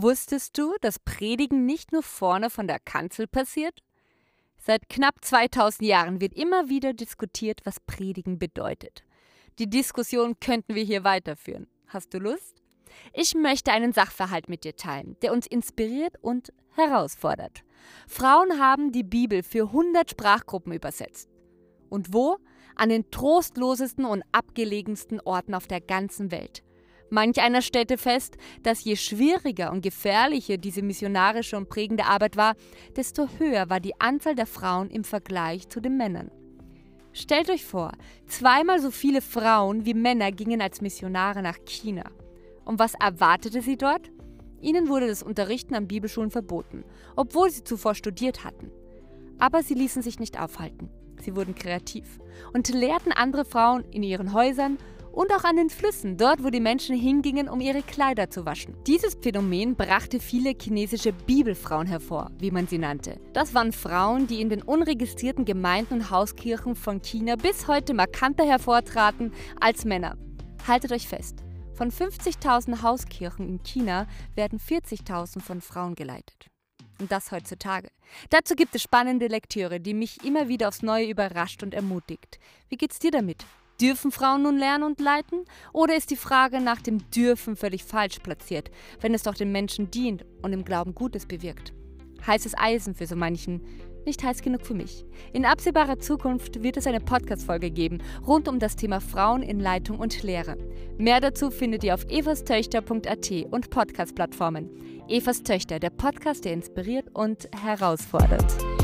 Wusstest du, dass Predigen nicht nur vorne von der Kanzel passiert? Seit knapp 2000 Jahren wird immer wieder diskutiert, was Predigen bedeutet. Die Diskussion könnten wir hier weiterführen. Hast du Lust? Ich möchte einen Sachverhalt mit dir teilen, der uns inspiriert und herausfordert. Frauen haben die Bibel für 100 Sprachgruppen übersetzt. Und wo? An den trostlosesten und abgelegensten Orten auf der ganzen Welt. Manch einer stellte fest, dass je schwieriger und gefährlicher diese missionarische und prägende Arbeit war, desto höher war die Anzahl der Frauen im Vergleich zu den Männern. Stellt euch vor, zweimal so viele Frauen wie Männer gingen als Missionare nach China. Und was erwartete sie dort? Ihnen wurde das Unterrichten an Bibelschulen verboten, obwohl sie zuvor studiert hatten. Aber sie ließen sich nicht aufhalten. Sie wurden kreativ und lehrten andere Frauen in ihren Häusern und auch an den Flüssen, dort wo die Menschen hingingen, um ihre Kleider zu waschen. Dieses Phänomen brachte viele chinesische Bibelfrauen hervor, wie man sie nannte. Das waren Frauen, die in den unregistrierten Gemeinden und Hauskirchen von China bis heute markanter hervortraten als Männer. Haltet euch fest, von 50.000 Hauskirchen in China werden 40.000 von Frauen geleitet. Und das heutzutage. Dazu gibt es spannende Lektüre, die mich immer wieder aufs Neue überrascht und ermutigt. Wie geht's dir damit? Dürfen Frauen nun lernen und leiten? Oder ist die Frage nach dem Dürfen völlig falsch platziert, wenn es doch den Menschen dient und im Glauben Gutes bewirkt? Heißes Eisen für so manchen, nicht heiß genug für mich. In absehbarer Zukunft wird es eine Podcast-Folge geben rund um das Thema Frauen in Leitung und Lehre. Mehr dazu findet ihr auf evastöchter.at und Podcast-Plattformen. Evas Töchter, der Podcast, der inspiriert und herausfordert.